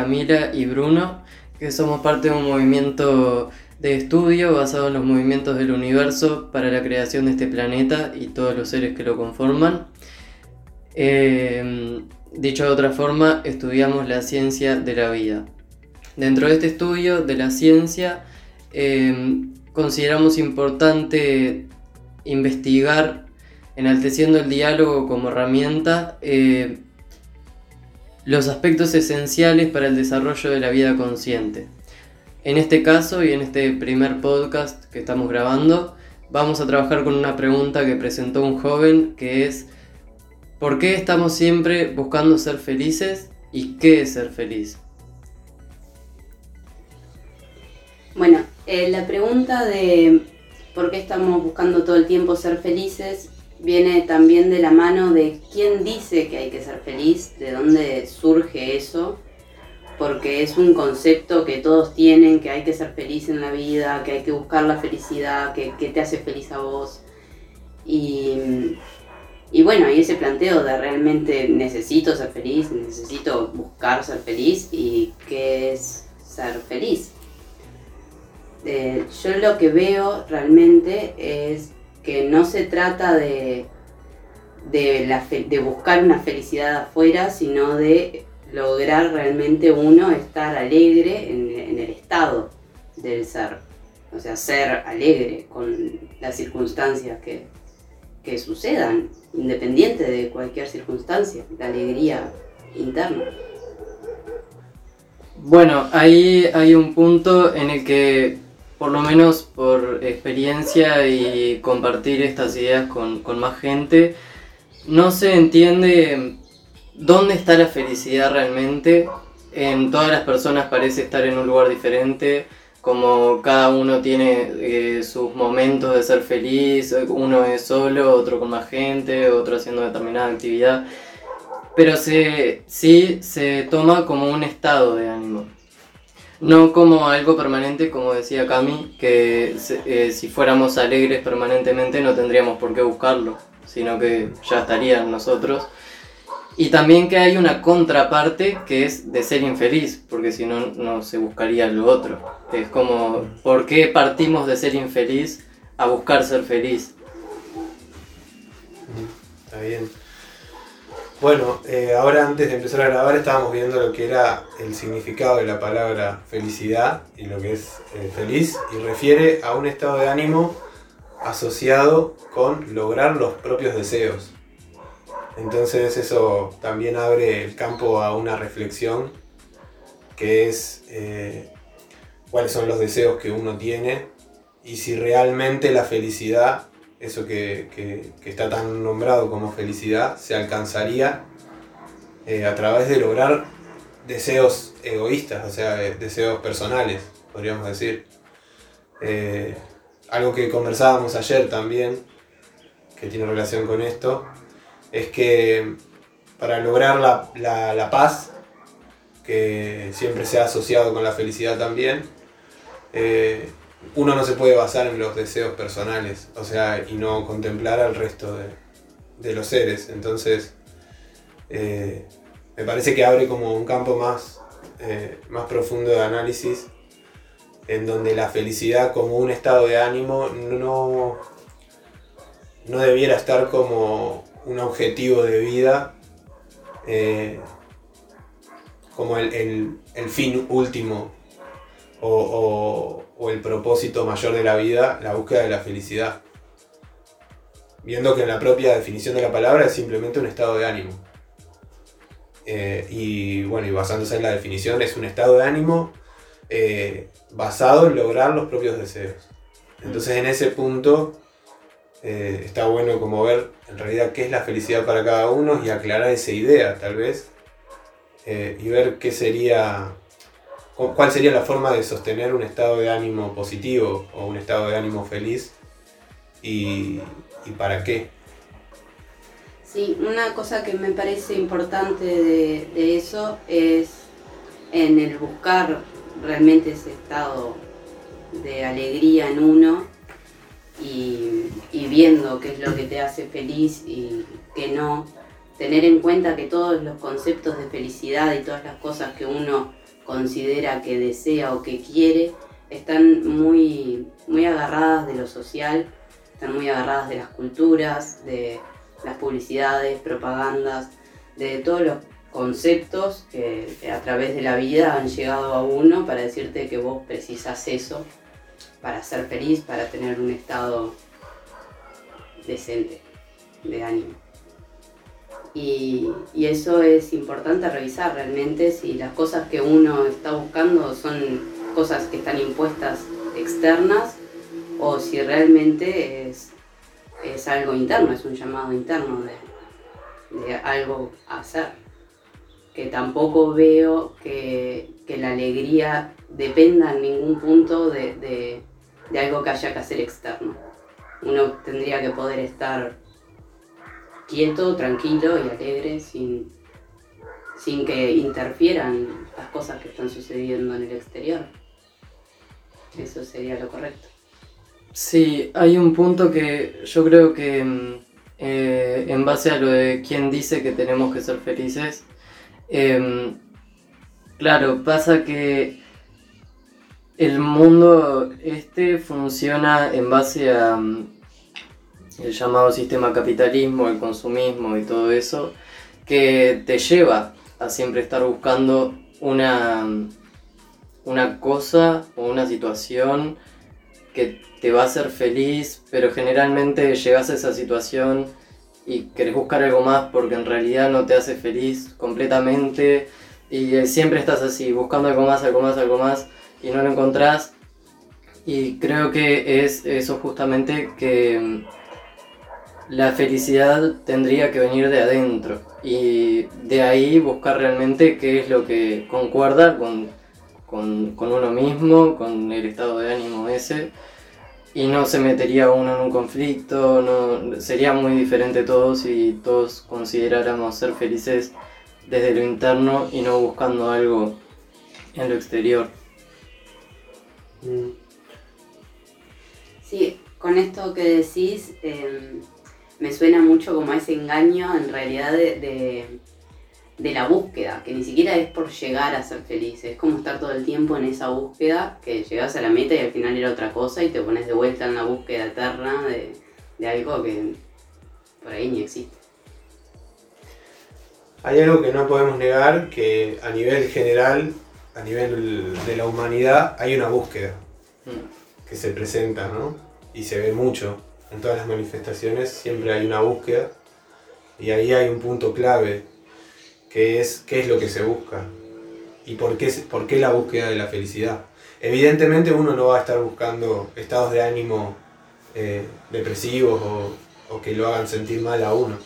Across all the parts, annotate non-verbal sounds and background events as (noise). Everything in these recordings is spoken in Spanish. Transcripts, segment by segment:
Camila y Bruno, que somos parte de un movimiento de estudio basado en los movimientos del universo para la creación de este planeta y todos los seres que lo conforman. Eh, dicho de otra forma, estudiamos la ciencia de la vida. Dentro de este estudio de la ciencia, eh, consideramos importante investigar, enalteciendo el diálogo como herramienta, eh, los aspectos esenciales para el desarrollo de la vida consciente. En este caso y en este primer podcast que estamos grabando, vamos a trabajar con una pregunta que presentó un joven que es ¿por qué estamos siempre buscando ser felices y qué es ser feliz? Bueno, eh, la pregunta de por qué estamos buscando todo el tiempo ser felices viene también de la mano de quién dice que hay que ser feliz, de dónde surge eso porque es un concepto que todos tienen, que hay que ser feliz en la vida, que hay que buscar la felicidad, que, te hace feliz a vos. Y, y bueno, y ese planteo de realmente necesito ser feliz, necesito buscar ser feliz y qué es ser feliz. Eh, yo lo que veo realmente es que no se trata de, de, buscar una felicidad afuera, sino de lograr realmente uno estar alegre en, el estado del ser. O sea, ser alegre con las circunstancias que, que sucedan, independiente de cualquier circunstancia, la alegría interna. Bueno, ahí hay un punto en el que, por lo menos por experiencia y compartir estas ideas con, más gente, no se entiende ¿Dónde está la felicidad realmente? En todas las personas parece estar en un lugar diferente, como cada uno tiene eh, sus momentos de ser feliz, uno es solo, otro con más gente, otro haciendo determinada actividad, pero se, sí se toma como un estado de ánimo, no como algo permanente, como decía Cami, que eh, si fuéramos alegres permanentemente no tendríamos por qué buscarlo, sino que ya estarían nosotros. Y también que hay una contraparte que es de ser infeliz, porque si no, no se buscaría lo otro. Es como, ¿por qué partimos de ser infeliz a buscar ser feliz? Está bien. Bueno, eh, ahora antes de empezar a grabar estábamos viendo lo que era el significado de la palabra felicidad y lo que es eh, feliz y refiere a un estado de ánimo asociado con lograr los propios deseos. Entonces eso también abre el campo a una reflexión que es eh, cuáles son los deseos que uno tiene y si realmente la felicidad, eso que, está tan nombrado como felicidad, se alcanzaría eh, a través de lograr deseos egoístas, o sea, eh, deseos personales, podríamos decir. algo que conversábamos ayer también, que tiene relación con esto, es que para lograr la, paz, que siempre se ha asociado con la felicidad también, eh, uno no se puede basar en los deseos personales, o sea, y no contemplar al resto de, los seres. Entonces, eh, me parece que abre como un campo más, eh, más profundo de análisis, en donde la felicidad como un estado de ánimo no, no debiera estar como un objetivo de vida eh, como el, fin último o, el propósito mayor de la vida, la búsqueda de la felicidad. Viendo que en la propia definición de la palabra es simplemente un estado de ánimo. Eh, y bueno, y basándose en la definición, es un estado de ánimo eh, basado en lograr los propios deseos. Entonces en ese punto eh, está bueno como ver en realidad qué es la felicidad para cada uno y aclarar esa idea tal vez y ver qué sería cuál sería la forma de sostener un estado de ánimo positivo o un estado de ánimo feliz y, para qué. Sí, una cosa que me parece importante de, eso es en el buscar realmente ese estado de alegría en uno y, viendo qué es lo que te hace feliz y qué no, tener en cuenta que todos los conceptos de felicidad y todas las cosas que uno considera que desea o que quiere, están muy, muy agarradas de lo social, están muy agarradas de las culturas, de las publicidades, propagandas, de todos los conceptos que a través de la vida han llegado a uno para decirte que vos precisas eso para ser feliz, para tener un estado decente de ánimo. Y, eso es importante revisar realmente si las cosas que uno está buscando son cosas que están impuestas externas o si realmente es, es algo interno, es un llamado interno de, de algo a hacer. Que tampoco veo que, la alegría dependa en ningún punto de, de algo que haya que hacer externo. Uno tendría que poder estar quieto, tranquilo y alegre sin, sin que interfieran las cosas que están sucediendo en el exterior. Eso sería lo correcto. Sí, hay un punto que yo creo que mm, eh, en base a lo de quién dice que tenemos que ser felices, em, claro, pasa que el mundo este funciona en base a mm, el llamado sistema capitalismo, el consumismo y todo eso, que te lleva a siempre estar buscando una, una cosa o una situación que te va a hacer feliz, pero generalmente llegas a esa situación y querés buscar algo más porque en realidad no te hace feliz completamente y siempre estás así, buscando algo más, algo más, algo más y no lo encontrás. Y creo que es eso justamente que la felicidad tendría que venir de adentro y de ahí buscar realmente qué es lo que concuerda con, uno mismo, con el estado de ánimo ese y no se metería uno en un conflicto, no, sería muy diferente todo si todos consideráramos ser felices desde lo interno y no buscando algo en lo exterior. Sí, con esto que decís, em, me suena mucho como ese engaño en realidad de, la búsqueda, que ni siquiera es por llegar a ser feliz, es como estar todo el tiempo en esa búsqueda, que llegas a la meta y al final era otra cosa y te pones de vuelta en la búsqueda eterna de, de algo que por ahí ni existe. Hay algo que no podemos negar, que a nivel general, a nivel de la humanidad, hay una búsqueda mm. que se presenta, ¿no? Y se ve mucho en todas las manifestaciones siempre hay una búsqueda y ahí hay un punto clave que es qué es lo que se busca y por qué, por qué la búsqueda de la felicidad. Evidentemente uno no va a estar buscando estados de ánimo eh, depresivos o, que lo hagan sentir mal a uno.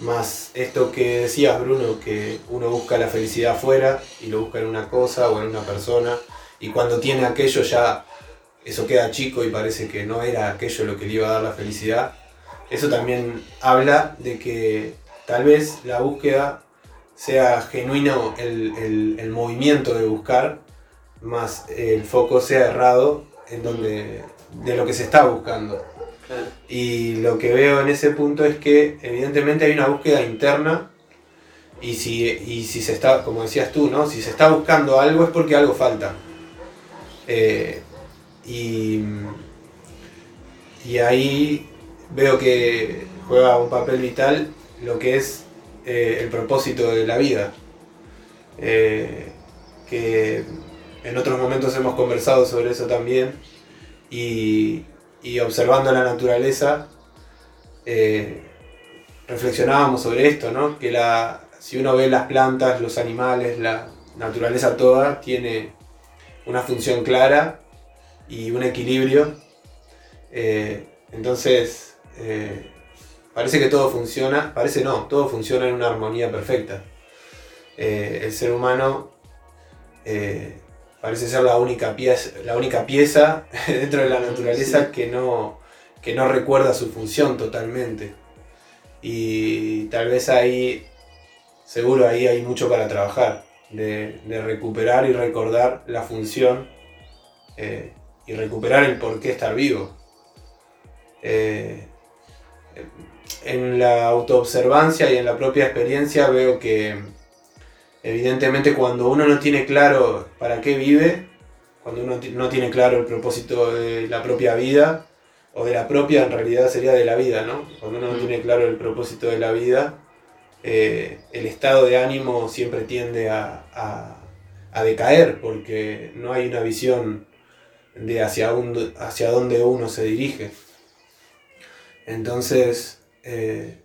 Más esto que decías Bruno, que uno busca la felicidad afuera y lo busca en una cosa o en una persona y cuando tiene aquello ya eso queda chico y parece que no era aquello lo que le iba a dar la felicidad, eso también habla de que tal vez la búsqueda sea genuino el, movimiento de buscar, más el foco sea errado en donde, de lo que se está buscando. Y lo que veo en ese punto es que evidentemente hay una búsqueda interna y si, y si se está, como decías tú, ¿no? si se está buscando algo es porque algo falta. Eh, y, ahí veo que juega un papel vital lo que es eh, el propósito de la vida. Eh, que en otros momentos hemos conversado sobre eso también y, observando la naturaleza eh, reflexionábamos sobre esto, ¿no? que la, si uno ve las plantas, los animales, la naturaleza toda tiene una función clara y un equilibrio. Eh, entonces, eh, parece que todo funciona, parece no, todo funciona en una armonía perfecta. Eh, el ser humano parece ser la única pieza, la única pieza (laughs) dentro de la naturaleza que, no, que no recuerda su función totalmente. Y tal vez ahí, seguro ahí hay mucho para trabajar, de, recuperar y recordar la función y recuperar el por qué estar vivo. Eh, en la autoobservancia y en la propia experiencia veo que, evidentemente cuando uno no tiene claro para qué vive, cuando uno no tiene claro el propósito de la propia vida, o de la propia en realidad sería de la vida, ¿no? Cuando uno no tiene claro el propósito de la vida, eh, el estado de ánimo siempre tiende a, decaer porque no hay una visión de hacia, hacia dónde uno se dirige. Entonces, eh,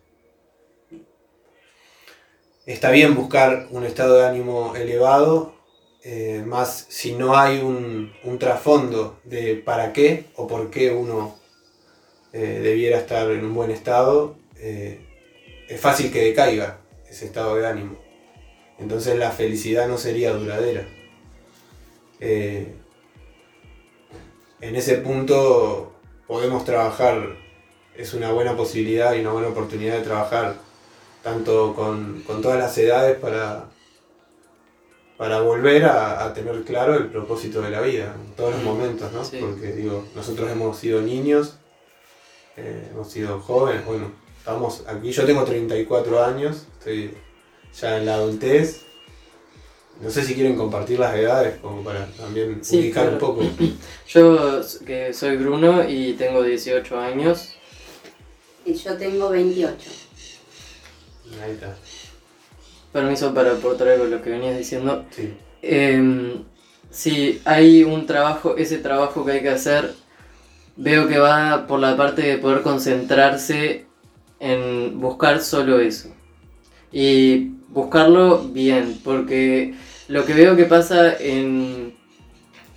está bien buscar un estado de ánimo elevado, eh, más si no hay un, trasfondo de para qué o por qué uno eh, debiera estar en un buen estado, es fácil que decaiga ese estado de ánimo. Entonces la felicidad no sería duradera. En ese punto podemos trabajar, es una buena posibilidad y una buena oportunidad de trabajar tanto con, todas las edades para, para volver a, tener claro el propósito de la vida, en todos los momentos, ¿no? Porque digo, nosotros hemos sido niños, eh, hemos sido jóvenes, bueno, estamos aquí, yo tengo 34 años, estoy ya en la adultez. No sé si quieren compartir las edades como para también ubicar un poco. (clears throat) Yo que soy Bruno y tengo 18 años. Y yo tengo 28. Ahí está. Permiso para aportar algo lo que venías diciendo. Sí. Eh, sí, hay un trabajo, ese trabajo que hay que hacer, veo que va por la parte de poder concentrarse en buscar solo eso. Y buscarlo bien, porque lo que veo que pasa en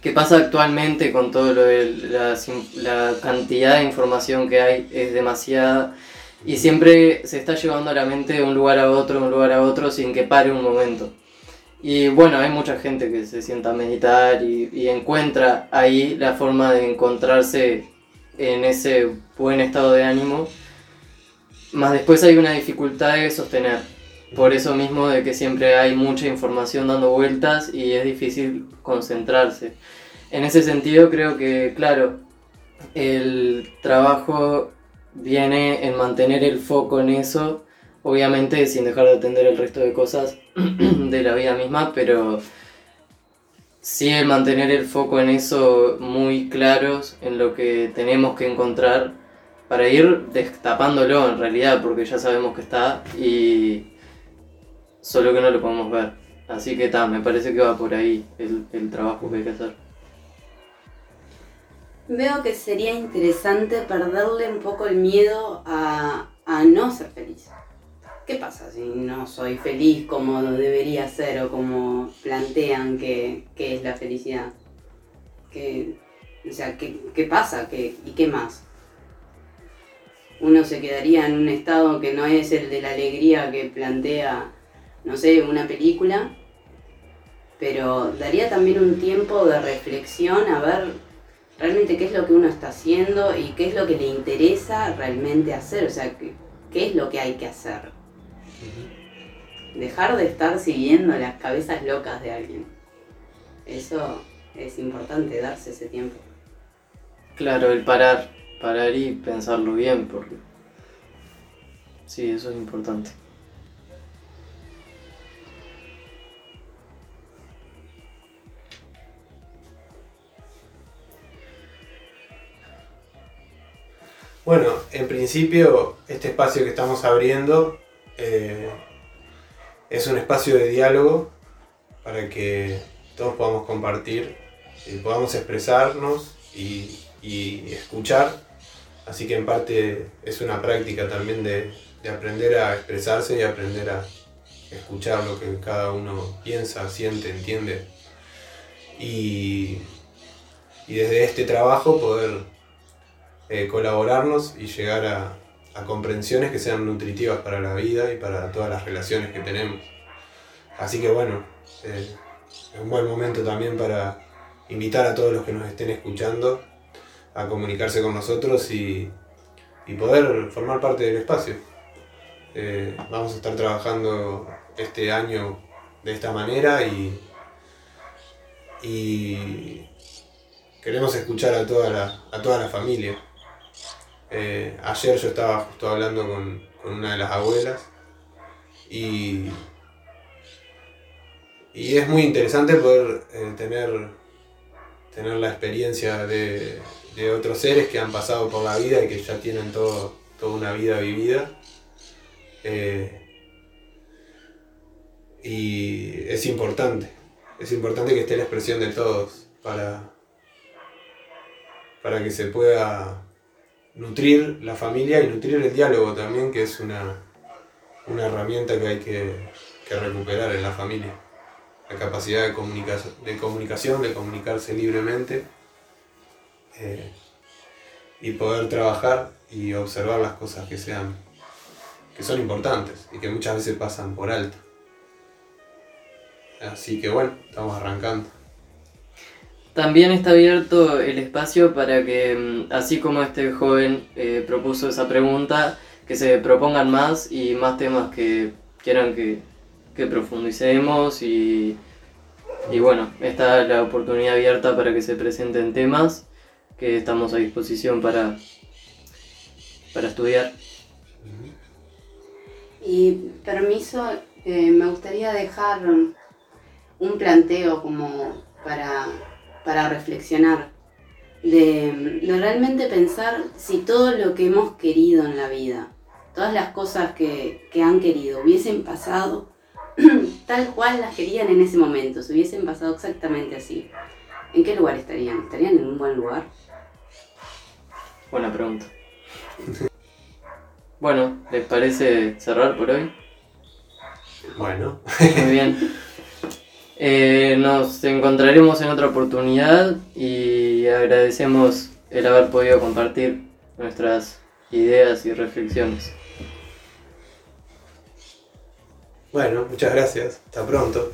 que pasa actualmente con todo lo de la, cantidad de información que hay es demasiada y siempre se está llevando a la mente de un lugar a otro, un lugar a otro, sin que pare un momento. Y bueno, hay mucha gente que se sienta a meditar y, encuentra ahí la forma de encontrarse en ese buen estado de ánimo. Más después hay una dificultad de sostener. Por eso mismo de que siempre hay mucha información dando vueltas y es difícil concentrarse. En ese sentido creo que, claro, el trabajo viene en mantener el foco en eso, obviamente sin dejar de atender el resto de cosas (clears throat) de la vida misma, pero sí el mantener el foco en eso muy claros, en lo que tenemos que encontrar para ir destapándolo en realidad, porque ya sabemos que está y solo que no lo podemos ver. Así que está, me parece que va por ahí el, el trabajo que hay que hacer. Veo que sería interesante perderle un poco el miedo a, no ser feliz. ¿Qué pasa si no soy feliz como debería ser o como plantean que, es la felicidad? ¿Qué, o sea, ¿qué, pasa? ¿Qué, ¿Y qué más? Uno se quedaría en un estado que no es el de la alegría que plantea, no sé, una película, pero daría también un tiempo de reflexión a ver realmente qué es lo que uno está haciendo y qué es lo que le interesa realmente hacer, o sea, qué, es lo que hay que hacer. Dejar de estar siguiendo las cabezas locas de alguien. Eso es importante, darse ese tiempo. Claro, el parar, parar y pensarlo bien, porque sí, eso es importante. Bueno, en principio este espacio que estamos abriendo eh, es un espacio de diálogo para que todos podamos compartir, y podamos expresarnos y, escuchar. Así que en parte es una práctica también de, aprender a expresarse y aprender a escuchar lo que cada uno piensa, siente, entiende. y desde este trabajo poder eh, colaborarnos y llegar a, comprensiones que sean nutritivas para la vida y para todas las relaciones que tenemos. Así que bueno, eh, es un buen momento también para invitar a todos los que nos estén escuchando a comunicarse con nosotros y, poder formar parte del espacio. Eh, vamos a estar trabajando este año de esta manera y, y queremos escuchar a toda la, a toda la familia. Eh, ayer yo estaba justo hablando con, una de las abuelas y, y es muy interesante poder eh, tener, tener la experiencia de, de, otros seres que han pasado por la vida y que ya tienen todo, toda una vida vivida. Eh, y es importante, es importante que esté la expresión de todos para, para que se pueda nutrir la familia y nutrir el diálogo también, que es una, una herramienta que hay que, que recuperar en la familia la capacidad de, comunicación, de comunicación, de comunicarse libremente eh, y poder trabajar y observar las cosas que sean que son importantes y que muchas veces pasan por alto. Así que bueno, estamos arrancando. También está abierto el espacio para que, mm, así como este joven eh, propuso esa pregunta, que se propongan más y más temas que quieran que, que profundicemos y, y bueno, está la oportunidad abierta para que se presenten temas que estamos a disposición para, para estudiar. Y permiso, eh, me gustaría dejar un planteo como para, para reflexionar, de, de, realmente pensar si todo lo que hemos querido en la vida, todas las cosas que, que han querido hubiesen pasado (clears throat) tal cual las querían en ese momento, si hubiesen pasado exactamente así, ¿en qué lugar estarían? ¿Estarían en un buen lugar? Buena pregunta. bueno, ¿les parece cerrar por hoy? Bueno. Muy bien. (laughs) Eh, nos encontraremos en otra oportunidad y agradecemos el haber podido compartir nuestras ideas y reflexiones. Bueno, muchas gracias. Hasta pronto.